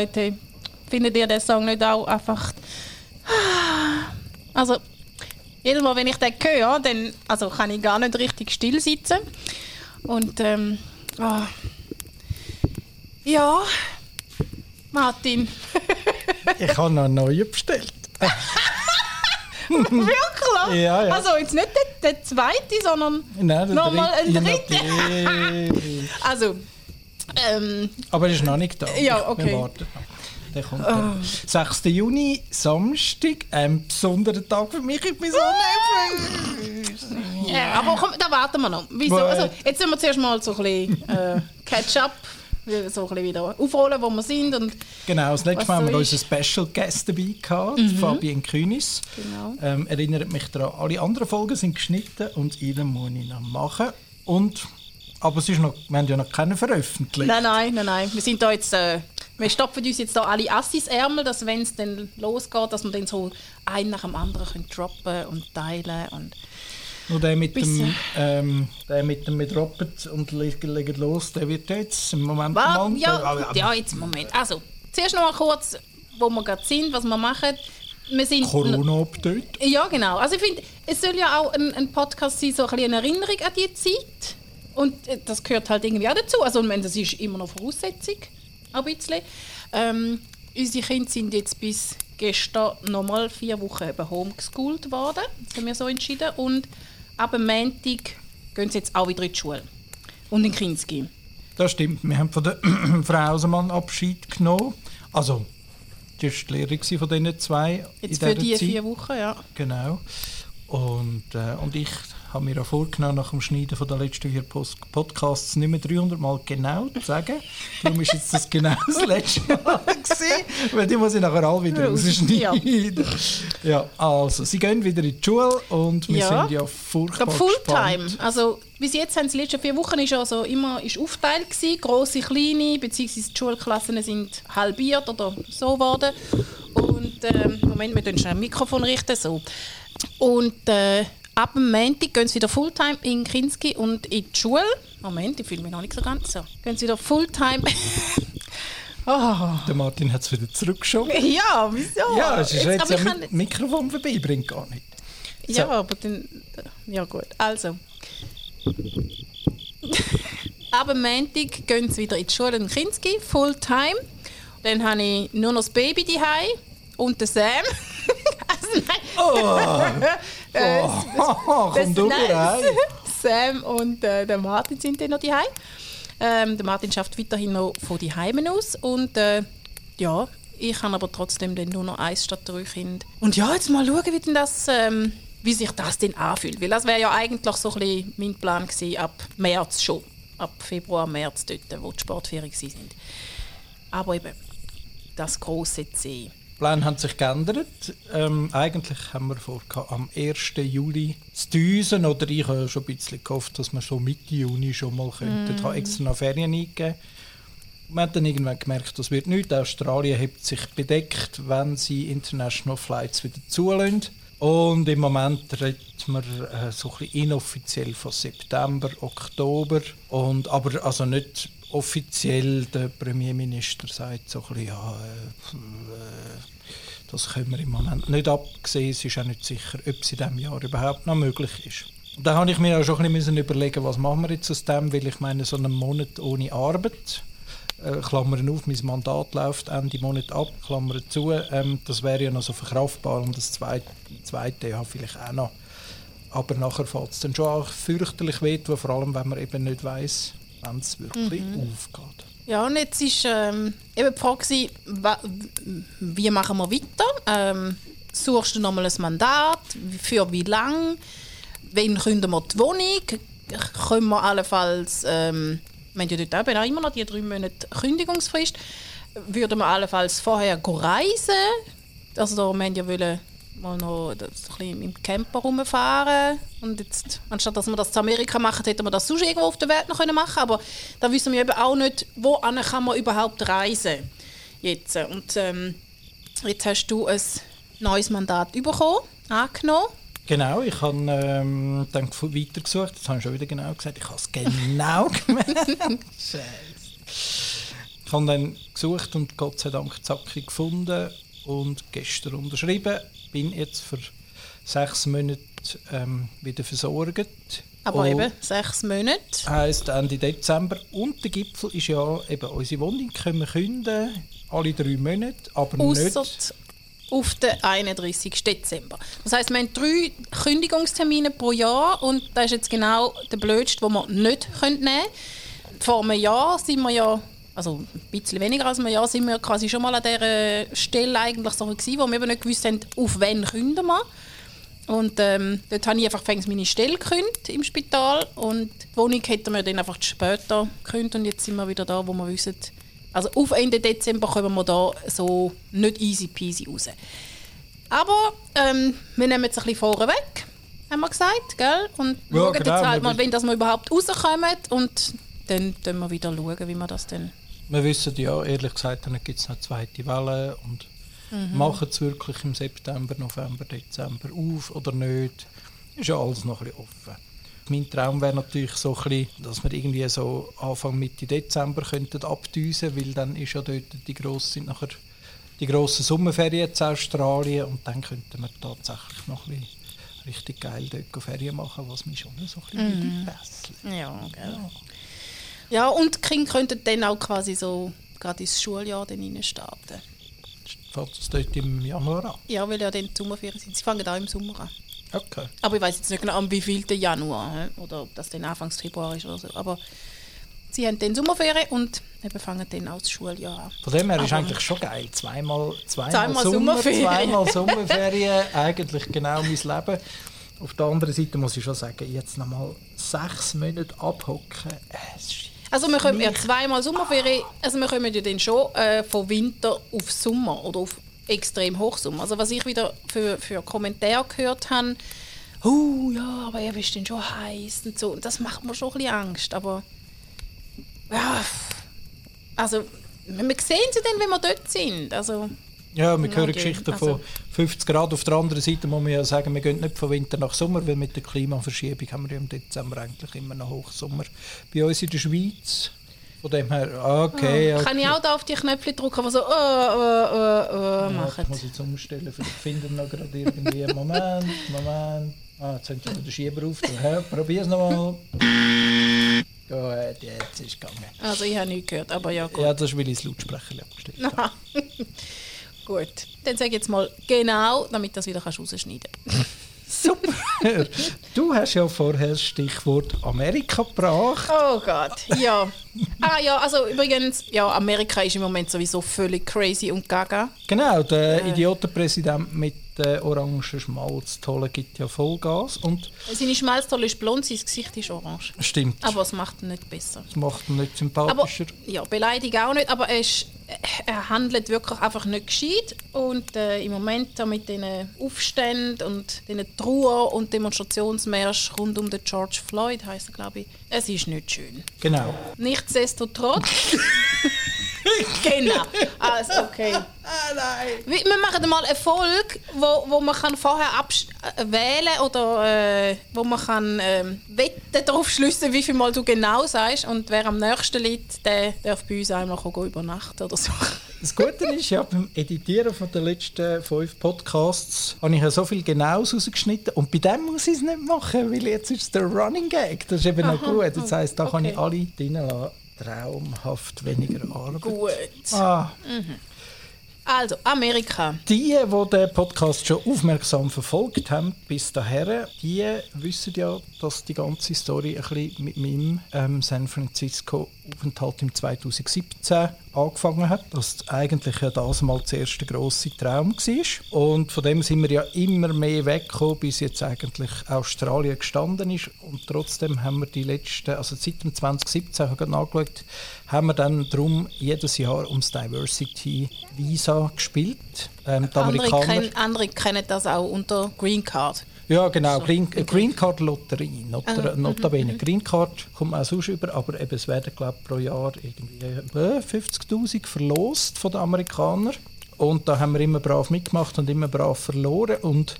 Leute, findet ihr den Song nicht auch einfach... Also, jedes Mal, wenn ich den höre, dann also kann ich gar nicht richtig still sitzen. Und ähm, oh. ja, Martin. ich habe noch einen neuen bestellt. Wirklich? Ja, ja. Also jetzt nicht der, der zweite, sondern nochmal ein dritte, dritter. also, ähm, Aber er ist noch nicht da. Ja, okay. Wir warten noch. Der kommt dann. 6. Juni, Samstag, ein besonderer Tag für mich. Ich bin so nervös. aber komm, da warten wir noch. Wieso? Also, jetzt müssen wir zuerst mal so ein bisschen äh, Catch-up, so ein bisschen wieder aufrollen, wo wir sind. Und, Genau, das letzte Mal haben wir unseren Special Guest dabei gehabt, Fabian Künis. Genau. Ähm, erinnert mich daran, alle anderen Folgen sind geschnitten und ihnen muss ich noch machen. Und, aber es ist noch, wir haben ja noch keine veröffentlicht. nein, nein, nein, nein. Wir sind da jetzt... Äh, wir stopfen uns jetzt da alle Assis-Ärmel, dass wenn es dann losgeht, dass wir dann so einen nach dem anderen können droppen und teilen und... Nur der mit dem, ähm, der mit dem mit Rocket und legen, los, der wird jetzt im Moment Warte, genannt. ja, Aber- ja, jetzt Moment. Also, zuerst noch mal kurz, wo wir gerade sind, was wir machen. Wir sind Corona-Update. Ja, genau. Also ich finde, es soll ja auch ein, ein Podcast sein, so ein bisschen eine Erinnerung an die Zeit. Und äh, das gehört halt irgendwie auch dazu. Also ich meine, das ist immer noch Voraussetzung, ein bisschen. Ähm, unsere Kinder sind jetzt bis gestern nochmal vier Wochen eben homeschooled worden. Das haben wir so entschieden. Und ab dem Montag gehen sie jetzt auch wieder in die Schule. Und in Kinski. Das stimmt. Wir haben von der Frau Hausemann Abschied genommen. Also, die war die Lehrerin von diesen zwei. Jetzt in für dieser die Zeit. vier Wochen, ja. Genau. Und, äh, und ich habe mir auch vorgenommen, nach dem Schneiden von der letzten vier Podcasts nicht mehr 300 Mal genau zu sagen. Darum ist jetzt das genau das letzte Mal gewesen, weil die muss ich nachher alle wieder Ja. rausschneiden. Ja. also, sie gehen wieder in die Schule und wir Ja. sind ja Ich furchtbar glaube Fulltime. Also bis jetzt haben die letzten vier Wochen ist also immer ist aufgeteilt gewesen, große, kleine, beziehungsweise die Schulklassen sind halbiert oder so geworden. Und ähm, Moment, wir tun schnell ein Mikrofon richten so. Und äh, ab dem Montag gehen sie wieder Fulltime in Kinski und in die Schule. Moment, ich fühle mich noch nicht so ganz so. Gehen sie wieder Fulltime. oh. Der Martin hat es wieder zurückgeschoben. Ja, wieso? Ja, es ist jetzt, aber ja ich mit Mikrofon vorbei, bringt gar nicht. Ja, aber dann. Ja, gut. Also. Ab dem Montag gehen sie wieder in die Schule in Kinski, Fulltime. Dann habe ich nur noch das Baby daheim und den Sam. Nein. Äh, Oh, komm du nein. Sam und äh, der Martin sind dann noch daheim. Ähm, der Martin schafft weiterhin noch von daheim aus und äh, ja, ich habe aber trotzdem dann nur noch eins statt drei Kinder. Und ja, jetzt mal schauen, wie denn das, ähm, wie sich das denn anfühlt, weil das wäre ja eigentlich so ein bisschen mein Plan gewesen, ab März schon, ab Februar, März dort, wo die Sportferien sind. Aber eben das große C. Pläne haben sich geändert. Ähm, eigentlich haben wir vor, am 1. Juli zu düsen. Oder ich habe schon ein bisschen gehofft, dass wir so Mitte Juni schon mal könnten. Ich habe extra noch Ferien eingegeben. Wir haben dann irgendwann gemerkt, das wird nichts. Australien hat sich bedeckt, wenn sie International Flights wieder zulassen. Und im Moment reden wir äh, so ein bisschen inoffiziell von September, Oktober. Und, aber also nicht offiziell, der Premierminister sagt so ein bisschen, ja, äh, das können wir im Moment nicht absehen. Es ist auch nicht sicher, ob es in diesem Jahr überhaupt noch möglich ist. Da habe ich mir auch schon ein bisschen überlegen, was machen wir jetzt aus dem, weil ich meine, so einen Monat ohne Arbeit, äh, Klammern auf, mein Mandat läuft Ende Monat ab, Klammern zu, ähm, das wäre ja noch so verkraftbar und das zweite, zweite ja vielleicht auch noch. Aber nachher fällt es dann schon auch fürchterlich weh, vor allem wenn man eben nicht weiß, wann es wirklich aufgeht. Ja, und jetzt ist ähm, eben die Frage, wie machen wir weiter? Ähm, suchst du nochmal ein Mandat? Für wie lange? Wen künden wir die Wohnung? Können wir allenfalls, ähm, wir haben ja dort eben auch immer noch die drei Monate Kündigungsfrist, würden wir allenfalls vorher reisen? Also da, wir haben ja wollen mal noch ein bisschen im Camper rumfahren und jetzt, anstatt dass wir das zu Amerika machen, hätten wir das sonst irgendwo auf der Welt noch können aber da wissen wir eben auch nicht, wo kann man überhaupt reisen jetzt. Und ähm, jetzt hast du ein neues Mandat bekommen, angenommen. Genau, ich habe ähm, dann weitergesucht. Jetzt habe ich schon wieder genau gesagt. Ich habe es genau gemerkt. Scheiße. Ich habe dann gesucht und Gott sei Dank Zacki gefunden und gestern unterschrieben. Bin jetzt für sechs Monate ähm, wieder versorgt. Aber Und eben sechs Monate. heisst Ende Dezember. Und der Gipfel ist ja eben unsere Wohnung können wir künden, alle drei Monate, aber Ausser nicht... auf den 31. Dezember. Das heisst, wir haben drei Kündigungstermine pro Jahr und das ist jetzt genau der blödste, den wir nicht nehmen können. Vor einem Jahr sind wir ja, also ein bisschen weniger als ein Jahr, sind wir quasi schon mal an dieser Stelle eigentlich so gewesen, wo wir eben nicht gewusst haben, auf wen künden wir. Und ähm, dort habe ich einfach meine Stelle gekündigt im Spital und die Wohnung hätten wir dann einfach später gekündigt und jetzt sind wir wieder da, wo wir wissen, also auf Ende Dezember kommen wir da so nicht easy peasy raus. Aber ähm, wir nehmen jetzt ein bisschen vorne weg, haben wir gesagt, gell? Und Ja, schauen genau, jetzt halt mal, wenn das wir überhaupt rauskommen und dann schauen wir wieder, schauen, wie wir das dann... Wir wissen ja, ehrlich gesagt, dann gibt es noch eine zweite Welle und Mhm. machen es wirklich im September, November, Dezember auf oder nicht. Ist ja alles noch ein bisschen offen. Mein Traum wäre natürlich so ein bisschen, dass wir irgendwie so Anfang Mitte Dezember könnten abdüsen, weil dann ist ja dort die grosse, sind nachher die grossen Sommerferien in Australien und dann könnten wir tatsächlich noch ein bisschen richtig geil dort Ferien machen, was mich schon so ein bisschen mhm. Ja, gell. Ja, und die Kinder könnten dann auch quasi so gerade ins Schuljahr dann rein starten. Fällt es dort im Januar an? Ja, weil ja dann die Sommerferien sind. Sie fangen auch im Sommer an. Okay. Aber ich weiß jetzt nicht genau, am wievielten Januar oder ob das dann Anfangs Februar ist oder so. Aber sie haben dann Sommerferien und eben fangen dann auch das Schuljahr an. Von dem her ist Aber- eigentlich schon geil. Zweimal, zweimal, Zweimal Sommer, Sommerferien. zweimal Sommerferien. eigentlich genau mein Leben. Auf der anderen Seite muss ich schon sagen, jetzt noch mal sechs Monate abhocken. äh, Es ist Also wir kommen ja zweimal Sommerferien, also wir kommen ja dann schon äh, von Winter auf Sommer oder auf extrem Hochsommer. Also was ich wieder für, für Kommentare gehört habe, oh ja, aber er ist dann schon heiß und so. Und das macht mir schon ein bisschen Angst, aber ja, also wir sehen sie dann, wenn wir dort sind. Also Ja, wir hören okay. Geschichten Also- von 50 Grad. Auf der anderen Seite muss man ja sagen, wir gehen nicht von Winter nach Sommer, weil mit der Klimaverschiebung haben wir im Dezember eigentlich immer noch Hochsommer. Bei uns in der Schweiz, von dem her, okay. kann ich okay. auch da auf die Knöpfe drücken, die so äh, äh, äh, Ja, machen. das muss ich jetzt umstellen, vielleicht finden wir noch gerade irgendwie. Moment, Moment. Ah, jetzt haben sie den Schieber auf. Ja, Probier es nochmal. Gut, jetzt ist es gegangen. Also ich habe nichts gehört, aber ja gut. Ja, das ist, weil ich das Lautsprecher abgestellt habe. Gut, dann sag jetzt mal genau, damit das wieder kannst rausschneiden Super! Du hast ja vorher das Stichwort Amerika gebracht. Oh Gott, ja. Ah ja, also übrigens, ja, Amerika ist im Moment sowieso völlig crazy und gaga. Genau, der Idiotenpräsident mit der orangen Schmalztolle gibt ja Vollgas. Und Seine Schmelztolle ist blond, sein Gesicht ist orange. stimmt, Aber es macht ihn nicht besser. das macht ihn nicht Aber sympathischer. ja, beleidigt auch nicht, aber er, ist, er handelt wirklich einfach nicht gescheit. Und äh, im Moment da mit diesen Aufständen und diesen Trauer- und Demonstrationsmärsch rund um den George Floyd, heisst er, glaube ich, es ist nicht schön. Genau. Nichtsdestotrotz. genau. Also, okay. Wir wir machen mal eine Folge, wo, wo man kann vorher äh, wählen oder äh, wo man kann ähm, Wetten darauf schliessen, wie viel Mal du genau sagst. Und wer am nächsten liegt, der darf bei uns einmal übernachten oder so. Das Gute ist ja, beim Editieren von den letzten fünf Podcasts habe ich ja so viel Genaues rausgeschnitten und bei dem muss ich es nicht machen, weil jetzt ist es der Running Gag. Das ist eben noch gut. Das heisst, da kann ich okay. alle drinnen lassen. Traumhaft weniger Arbeit. Gut. Ah, Also, Amerika. die, die den Podcast schon aufmerksam verfolgt haben bis dahin, die wissen ja, dass die ganze Story ein bisschen mit meinem ähm, San Francisco Aufenthalt im 2017 angefangen hat. Das eigentlich ja das mal der erste grosse Traum war. Und von dem sind wir ja immer mehr weggekommen, bis jetzt eigentlich Australien gestanden ist. Und trotzdem haben wir die letzten, also seit dem 2017, habe ich gerade nachgeschaut, haben wir dann drum jedes Jahr ums Diversity Visa gespielt. Ähm, die Andere, kennen, andere kennen das auch unter Green Card. Ja, genau. So, Green, äh, Green Card Lotterie. Not, Ah, notabene. Green Card kommt man auch sonst über, aber eben, es werden, glaube pro Jahr irgendwie äh, 50.000 verlost von den Amerikanern. Und da haben wir immer brav mitgemacht und immer brav verloren. Und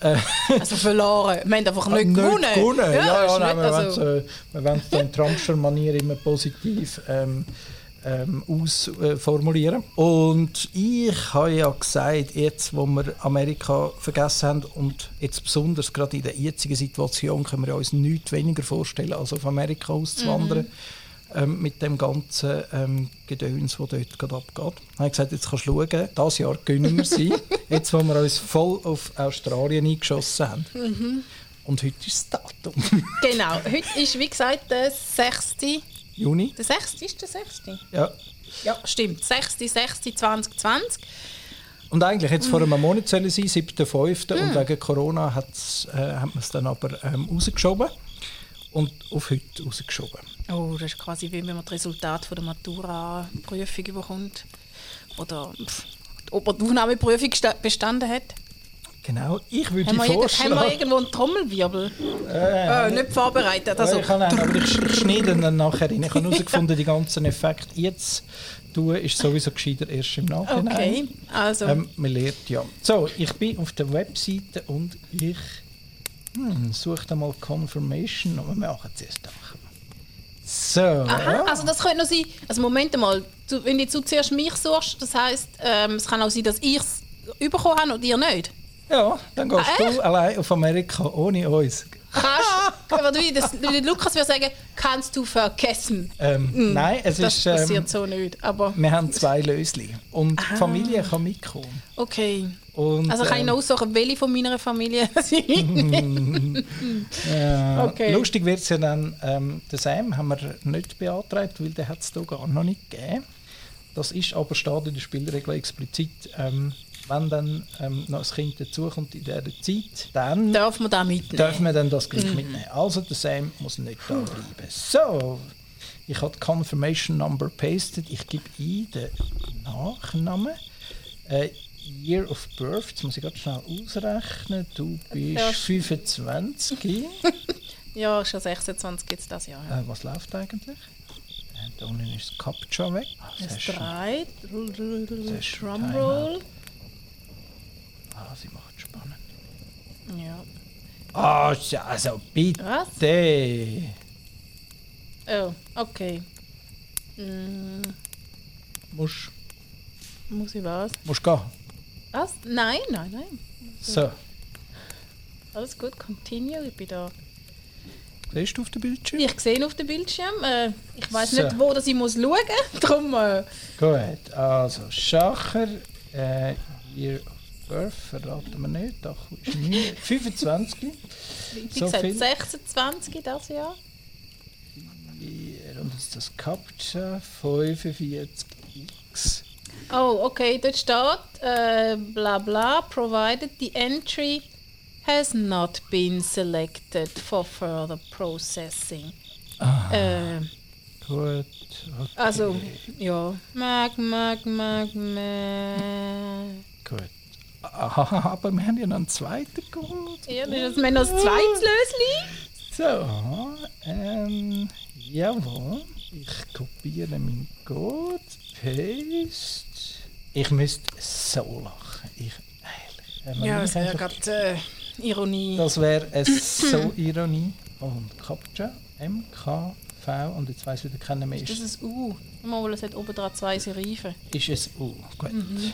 Also verloren. Wir haben einfach nicht, gewonnen. gewonnen. Ja, ja, ist nein, nicht- wir also- wollen es äh, wir wollen es in Trumpscher Manier immer positiv ähm, ähm, ausformulieren. und ich habe ja gesagt, jetzt, wo wir Amerika vergessen haben und jetzt besonders gerade in der jetzigen Situation können wir uns nichts weniger vorstellen, als auf Amerika auszuwandern. Mhm. Ähm, mit dem ganzen ähm, Gedöns, das dort gerade abgeht. Ich habe gesagt, jetzt kannst du schauen, dieses Jahr gönnen wir sie, jetzt wo wir uns voll auf Australien eingeschossen haben. Mhm. Und heute ist das Datum. genau, heute ist wie gesagt der 6. Juni. Der 6. ist der 6. Ja. Ja, stimmt. 6. 6. 2020. Und eigentlich hätte es vor einem Monat sein, 7.5. Mm. Und wegen Corona äh, hat man es dann aber ähm, rausgeschoben. Und auf heute rausgeschoben. Oh, das ist quasi wie wenn man das Resultat von der Matura-Prüfung bekommt. Oder pff, ob man die Aufnahmeprüfung bestanden hat. Genau, ich würde haben vorschlagen... Haben wir irgendwo einen Trommelwirbel? Äh, äh, nicht vorbereitet. Also. ich kann aber ich, schneide dann nachher rein. Ich habe herausgefunden, die ganzen Effekte jetzt tun, ist sowieso gescheiter erst im Nachhinein. Okay, also... Ähm, man lernt ja. So, ich bin auf der Webseite und ich hm, suche mal Confirmation, aber wir machen es erst nachher. So. Aha, also das könnte noch sein... Also Moment mal, wenn du zuerst mich suchst, das heisst, ähm, es kann auch sein, dass ich es bekommen habe und ihr nicht? Ja, dann gehst ah, du allein auf Amerika ohne uns. Kannst, wie, das, wie Lukas würde sagen, kannst du vergessen. Ähm, mm, nein, es das ist. Passiert ähm, so nicht. Aber wir haben zwei Lösli und die Familie kann mitkommen. Okay. Und, also kann ich noch ähm, aussuchen, welche von meiner Familie sind. ja. okay. Lustig wird es ja dann, ähm, den Sam haben wir nicht beantragt, weil der hat es hier gar noch nicht gegeben. Das ist aber steht in der Spielregel explizit. Ähm, wenn dann ähm, noch ein Kind dazukommt in dieser Zeit, dann darf man das mitnehmen. Darf man dann das gleich mhm. mitnehmen. Also der Sam muss nicht da bleiben. So, ich habe die Confirmation Number pasted. Ich gebe ein den Nachnamen. Äh, Year of Birth, jetzt muss ich gerade schnell ausrechnen. Du bist ja. 25. ja, schon 26 gibt es das Jahr. Ja. Äh, was läuft eigentlich? Äh, da unten ist das Capture weg. Das ist drei. Drumroll. Ah, sie macht spannend. Ja. Ah, oh, also bitte. Was? Oh, okay. Mm. Muss. Muss ich was? Muss gehen. Was? Nein, nein, nein. So. Alles gut, continue, ich bin da. Siehst du auf dem Bildschirm? Ich sehe auf dem Bildschirm. Äh, ich weiß so. nicht, wo das ich muss schauen muss. Darum. Äh. Gut, also Schacher, äh, Year Birth verraten wir nicht. Doch, ist nie. 25. Wie so gesagt, viel. 26 das Jahr. Und ist das Capture 45x. Oh, okay, dort steht äh, bla bla, provided the entry has not been selected for further processing. Ah, äh, gut. Okay. Also, ja. Mag, mag, mag, mag. Gut. Aha, aber wir haben ja noch einen zweiten geholt. Ja, das ist noch das zweite Lösli. So, ähm, jawohl. Ich kopiere meinen Code, paste. Ich müsste so lachen. Ich, ehrlich. Ja, das wäre gerade äh, Ironie. Das wäre so Ironie. Und Capture, M, K, V und jetzt weiss ich wieder kennen mehr. Ist das ein U? Mal, es hat oben dran zwei Serifen. Ist es U? Gut. Mhm.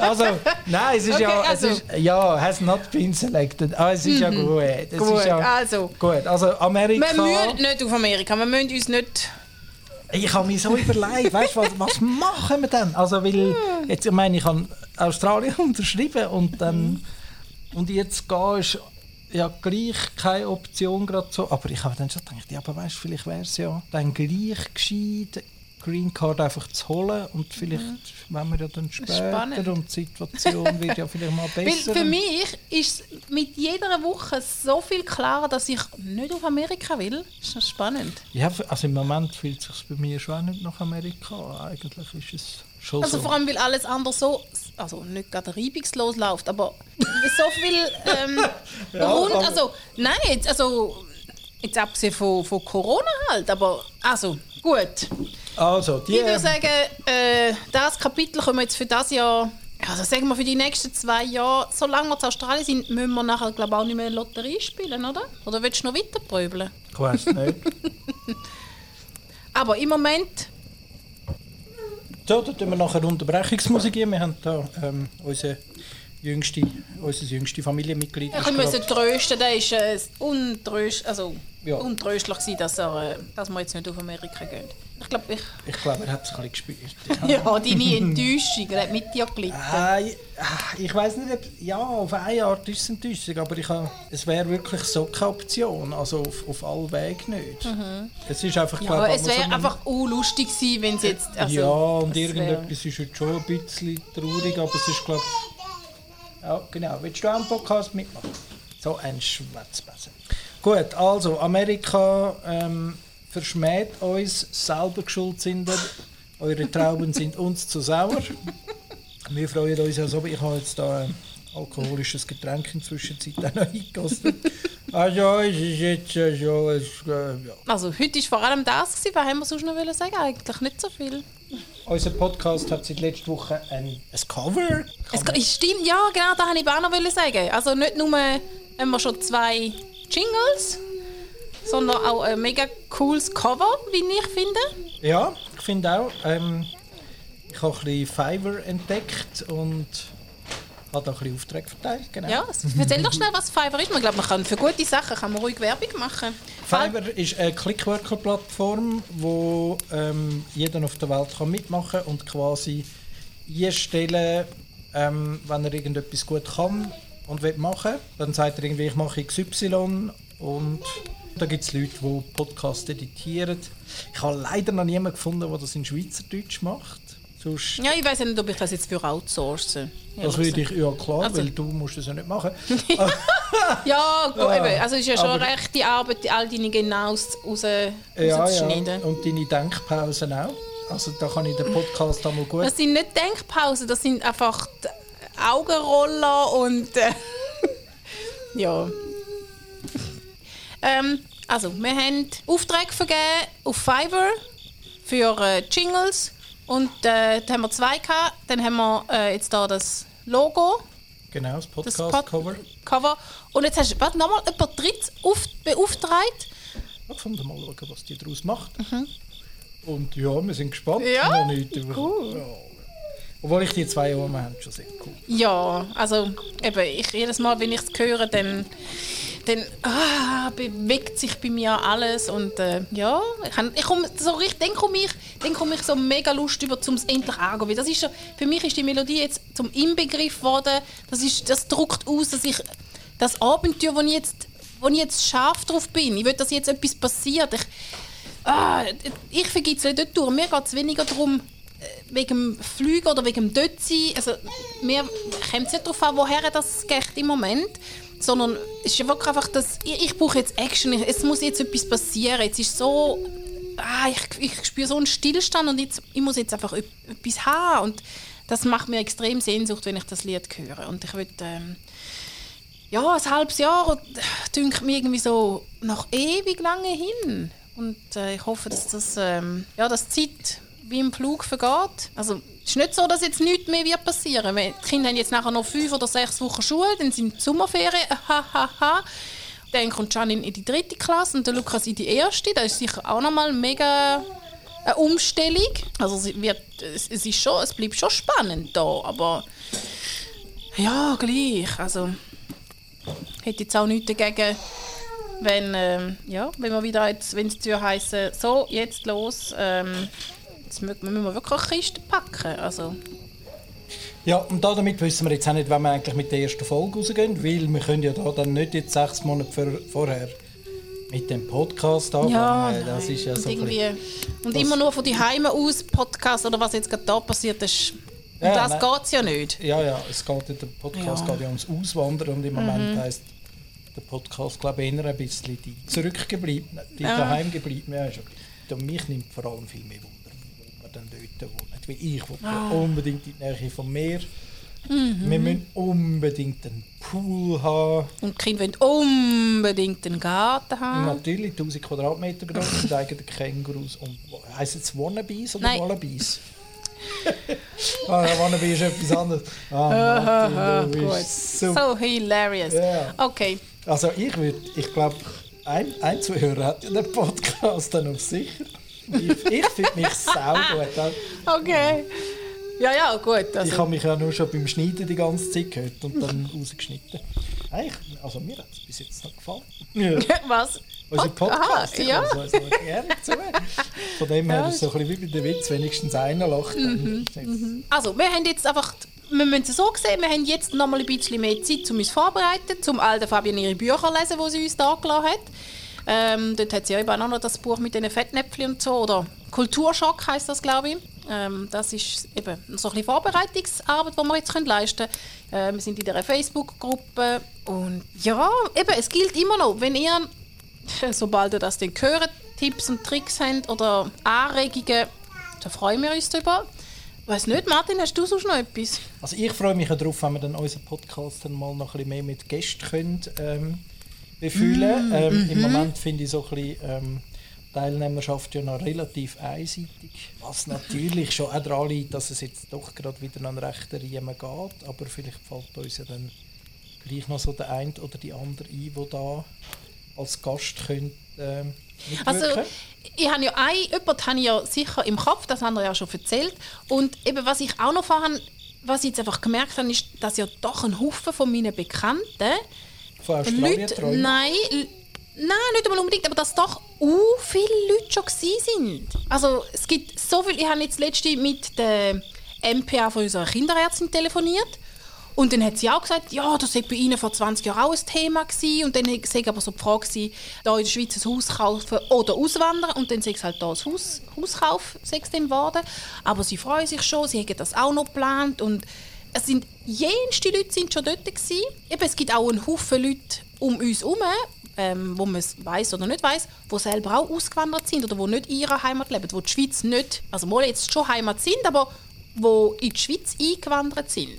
Also, nein, es ist okay, ja, also. es ist, ja, has not been selected. Ah, es ist mhm. ja gut. Es gut, ja, also. Gut, also Amerika. Wir müssen nicht auf Amerika, wir müssen uns nicht. Ich habe mir so überlegt, weißt du, was, was machen wir denn? Also, weil, jetzt, ich meine, ich habe Australien unterschrieben und dann. Mhm. Und jetzt gehst ja gleich keine Option gerade so. Aber ich habe dann schon gedacht, ja, aber weißt du, vielleicht wäre es ja dann gleich gescheit, Green Card einfach zu holen und vielleicht, mhm. wenn wir ja dann später Spannend. und die Situation wird ja vielleicht mal besser. Weil für mich ist mit jeder Woche so viel klarer, dass ich nicht auf Amerika will. Ist das spannend? Ja, also im Moment fühlt es sich bei mir schon nicht nach Amerika an. Eigentlich ist es Schon also so. vor allem, weil alles andere so, also nicht gerade reibungslos läuft, aber so viel ähm, ja, rund, also nein, jetzt, also jetzt abgesehen von, von Corona halt, aber also gut. Also, die, ich würde sagen, äh, das Kapitel können wir jetzt für das Jahr Also sagen wir für die nächsten zwei Jahre, solange wir in Australien sind, müssen wir nachher glaube auch nicht mehr Lotterie spielen, oder? Oder willst du noch weiter pröbeln? Ich weiß nicht. Aber im Moment, so, da tun wir nachher Unterbrechungsmusik. Wir haben da ähm, unsere jüngste, unser jüngste Familienmitglied. ich ist musste trösten, der ist äh, untröst, also, Ja. untröstlich gewesen, dass, er, äh, dass wir jetzt nicht auf Amerika gehen. Ich glaube, ich... Ich glaube, er hat es ein bisschen gespürt. Ja, deine Enttäuschung, er hat mit dir gelitten. Äh, ich weiß nicht, ob, ja, auf eine Art ist es Enttäuschung, aber ich habe, es wäre wirklich so keine Option, also auf, auf alle Wege nicht. Es ist einfach, Ja, es wäre einfach unlustig gewesen, wenn es jetzt... Also, ja, und es wär- irgendetwas ist heute schon ein bisschen traurig, aber es ist, glaube ja, genau. Willst du auch einen Podcast mitmachen? So ein Schwätzbesen. Gut, also, Amerika ähm, verschmäht uns, selber geschuld sind ihr. Eure Trauben sind uns zu sauer. Wir freuen uns ja so, ich habe jetzt da ein alkoholisches Getränk in der Zwischenzeit auch noch eingekostet. Also, es ist jetzt äh, äh, ja. Also heute war vor allem das, was haben wir sonst noch sagen? Eigentlich nicht so viel. Unser Podcast hat seit letzter Woche ein, ein Cover. Es stimmt, ja, genau, das wollte ich auch noch sagen. Also nicht nur haben wir schon zwei Jingles, sondern auch ein mega cooles Cover, wie ich finde. Ja, ich finde auch. Ähm, ich habe ein bisschen Fiverr entdeckt und habe da ein bisschen Aufträge verteilt. Genau. Ja, erzähl doch schnell, was Fiverr ist. Ich glaube, man kann für gute Sachen kann man ruhig Werbung machen. Fiverr ist eine Clickworker-Plattform, wo ähm, jeder auf der Welt kann mitmachen und quasi einstellen, ähm, wenn er irgendetwas gut kann und will machen. Dann sagt er irgendwie, ich mache XY und da gibt es Leute, die Podcasts editieren. Ich habe leider noch niemanden gefunden, der das in Schweizerdeutsch macht. Sonst Ja, ich weiß nicht, ob ich das jetzt für outsourcen. Das würde ich, ja klar, Also- weil du musst das ja nicht machen. Ja, gut, Ja, eben. Also es ist ja schon aber- rechte Arbeit, all deine Genaus raus, ja, ja. rauszuschneiden. Und deine Denkpausen auch. Also da kann ich den Podcast einmal gut... Das sind nicht Denkpausen, das sind einfach Augenroller und äh, ja. Ähm, also, wir haben Aufträge vergeben auf Fiverr für äh, Jingles und äh, da haben wir zwei gehabt. Dann haben wir äh, jetzt da das Logo, Genau, das Podcast-Cover. Pod- Cover. Und jetzt hast du, nochmal, jemand drittes auf, beauftragt. Ich fand mal schauen, was die daraus macht. Und ja, wir sind gespannt. Mhm. Ja, cool. Ja. Obwohl ich die zwei Ohren habe, schon sehr cool. Ja, also eben, ich, jedes Mal, wenn ich es höre, dann, dann ah, bewegt sich bei mir alles und äh, ja, ich, han- ich komm, so richtig, dann komme ich, dann komm ich so mega Lust über, um es endlich. Weil das ist für mich ist die Melodie jetzt zum Inbegriff geworden. Das, ist, das druckt aus, dass ich das Abenteuer, wo ich jetzt, wo ich jetzt scharf drauf bin, ich will, dass jetzt etwas passiert. Ich, ah, ich es nicht durch. Mir geht es weniger darum, äh, wegen dem Fliegen oder wegen dem Dötzi. Also, mir kommt es nicht darauf an, woher das geht im Moment. Sondern es ist einfach, dass ich, ich brauche jetzt Action. Ich- Es muss jetzt etwas passieren. Jetzt ist so... Ah, ich, ich spüre so einen Stillstand und jetzt, ich muss jetzt einfach etwas haben. Und das macht mir extrem Sehnsucht, wenn ich das Lied höre. Und ich will... Ähm, ja, ein halbes Jahr dünkt mir irgendwie so noch ewig lange hin. Und äh, ich hoffe, dass das, ähm, ja, dass die Zeit wie im Flug vergeht. Also es ist nicht so, dass jetzt nichts mehr wird passieren. Wir- Die Kinder haben jetzt nachher noch fünf oder sechs Wochen Schule, dann sind die Sommerferien, ha, ha, ha. Dann kommt Janine in die dritte Klasse und der Lukas in die erste. Das ist sicher auch nochmal mega eine Umstellung. Also es, wird, es, ist schon, es bleibt schon spannend da, aber ja, gleich. Also hätte jetzt auch nichts dagegen, wenn, ähm, ja, wenn wir wieder jetzt, wenn es heißen, so, jetzt los, ähm, jetzt mü- müssen wir wirklich eine Kiste packen. Also, Ja, und da damit wissen wir jetzt auch nicht, wann wir eigentlich mit der ersten Folge rausgehen, weil wir können ja da dann nicht jetzt sechs Monate vor, vorher mit dem Podcast anfangen. ja, das nein. ist ja und, so irgendwie, und das- immer nur von die Heime aus Podcast oder was jetzt gerade da passiert ist. Um Ja, das geht es ja nicht. Ja, ja, es geht, der Podcast Ja. Mhm. geht ja ums Auswandern und im Moment heisst der Podcast, glaube ich, eher ein bisschen die zurückgebliebenen, die Ja. daheim gebliebenen. Ja. Und mich nimmt vor allem viel mehr Wunder, dann dort wohnen. Weil ich will Ah. unbedingt in die Nähe vom Meer. Mhm. Wir müssen unbedingt einen Pool haben. Und die Kinder wollen unbedingt einen Garten haben. Natürlich 1000 Quadratmeter groß mit eigenen Kängurus und heisst es Wannabes oder Nein. Wallabies? Ah, Wannabe ist etwas anderes. Ah, Martin, bist super. So hilarious. Ja. Okay. Also ich würde, ich glaube, ein, ein Zuhörer hat ja den Podcast dann auf sicher. Ich, ich finde mich sau gut. Okay. Ja, ja, gut. Ich Also, habe mich ja nur schon beim Schneiden die ganze Zeit gehört und dann rausgeschnitten. Eigentlich, also mir hat es bis jetzt noch gefallen. Ja. was? Unser Podcast, Aha, ich ja. noch gerne zu. Von dem her ist es so ein bisschen wie bei den Witz, wenigstens einer lacht. Mhm, dann- Also, wir haben jetzt einfach, wir müssen es so sehen, wir haben jetzt noch mal ein bisschen mehr Zeit, um uns vorzubereiten, zum alten Fabian ihre Bücher lesen, die sie uns da gelassen hat. Ähm, dort hat sie eben auch noch das Buch mit den Fettnäpfchen und so, oder Kulturschock heißt das, glaube ich. Ähm, das ist eben so ein bisschen Vorbereitungsarbeit, die wir jetzt können leisten können. Äh, wir sind in dieser Facebook-Gruppe und ja, eben, es gilt immer noch, wenn ihr, sobald ihr das dann hört, Tipps und Tricks habt oder Anregungen, dann freuen wir uns darüber. Weiß nicht, Martin, hast du sonst noch etwas? Also ich freue mich ja darauf, wenn wir dann unseren Podcast dann mal noch ein bisschen mehr mit Gästen können, ähm, befüllen Mm, ähm, mhm. Im Moment finde ich so ein bisschen ähm, Teilnehmerschaft ja noch relativ einseitig. Was natürlich schon auch daran liegt, dass es jetzt doch gerade wieder an rechten Riemen geht. Aber vielleicht fällt uns ja dann gleich noch so der eine oder die andere ein, der da als Gast könnte, ähm, Also, ich habe ja ein, jemanden habe ich ja sicher im Kopf, das haben wir ja schon erzählt. Und eben, was ich auch noch vorhin, was ich jetzt einfach gemerkt habe, ist, dass ja doch ein Haufen von meinen Bekannten Von Australien Leute, träumen. nein, nein, nicht einmal unbedingt, aber dass doch uh, viele Leute schon sind. Also es gibt so viel, ich habe jetzt letzte mit der MPA von unserer Kinderärztin telefoniert und dann hat sie auch gesagt, ja, das war bei ihnen vor 20 Jahren auch ein Thema gewesen. und dann war aber so die Frage, gewesen, da in der Schweiz ein Haus kaufen oder auswandern und dann sei es halt da ein Haus, Hauskauf sei es dann geworden. Aber sie freuen sich schon, sie haben das auch noch geplant und es sind jenste Leute sind schon dort gewesen. Eben, es gibt auch einen Haufen Leute um uns herum, ähm, wo man es weiß oder nicht weiß, wo selber auch ausgewandert sind oder wo nicht in ihrer Heimat leben, wo die Schweiz nicht, also mal jetzt schon Heimat sind, aber wo in die Schweiz eingewandert sind.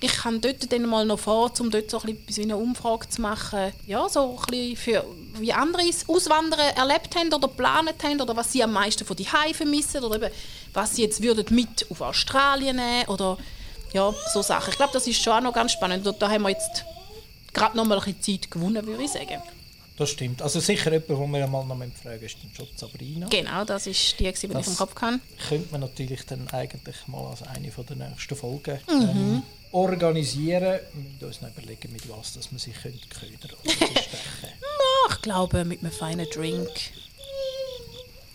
Ich kann dort dann mal noch vor, um dort so ein bisschen eine Umfrage zu machen, ja, so ein bisschen für, wie andere Auswandern erlebt haben oder geplant haben oder was sie am meisten von die vermissen oder eben, was sie jetzt würden mit auf Australien nehmen oder ja, so Sachen. Ich glaube, das ist schon auch noch ganz spannend und da haben wir jetzt gerade noch mal ein bisschen Zeit gewonnen, würde ich sagen. Das stimmt. Also sicher jemand, den wir mal noch fragen ist dann schon Sabrina. Genau, das ist die, die ich im Kopf kann. könnte man natürlich dann eigentlich mal als eine von der nächsten Folgen Mhm. ähm, organisieren. Wir müssen uns noch überlegen, mit was dass man sich könnte ködern oder. Ah, ich glaube, mit einem feinen Drink.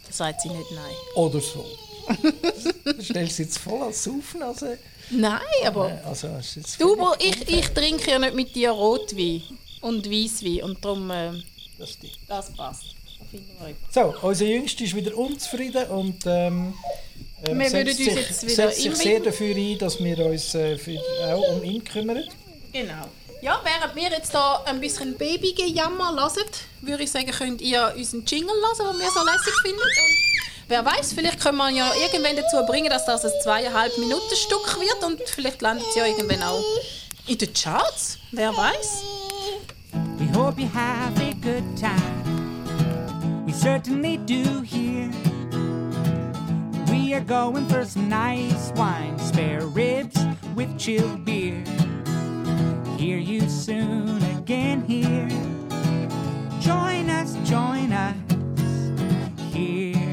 Sagt sie nicht nein. Oder so. Stellst du jetzt voll als Saufen? Also, Nein, aber also du, aber ich, ich trinke ja nicht mit dir Rotwein und Weisswein und darum, äh, Das das passt. So, unser Jüngster ist wieder unzufrieden und ähm, ähm, Wir setzt sich, jetzt wieder setzt sich sehr dafür ein, dass wir uns äh, für, auch um ihn kümmern. Genau. Ja, während wir jetzt da ein bisschen Babygejammer hören, würde ich sagen, könnt ihr unseren Jingle hören, den wir so lässig finden. Wer weiß, vielleicht können wir ja irgendwann dazu bringen, dass das ein zweieinhalb Minuten Stück wird und vielleicht landet es ja irgendwann auch in den Charts. Wer weiß? We hope you have a good time. We certainly do here. We are going for some nice wine, spare ribs with chilled beer. Hear you soon again here. Join us, join us here.